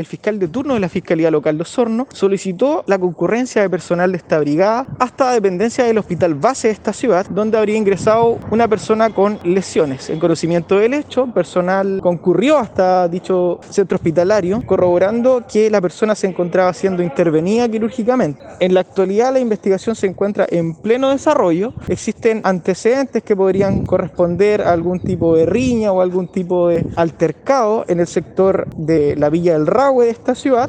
el fiscal de turno de la Fiscalía Local de Osorno solicitó la concurrencia de personal de esta brigada hasta la dependencia del hospital base de esta ciudad, donde habría ingresado una persona con lesiones. En conocimiento del hecho, personal concurrió hasta dicho centro hospitalario, corroborando que la persona se encontraba siendo intervenida quirúrgicamente. En la actualidad, la investigación se encuentra en pleno desarrollo. Existen antecedentes que podrían corresponder a algún tipo de riña o algún tipo de altercado en el sector de la Villa del Rahue de esta ciudad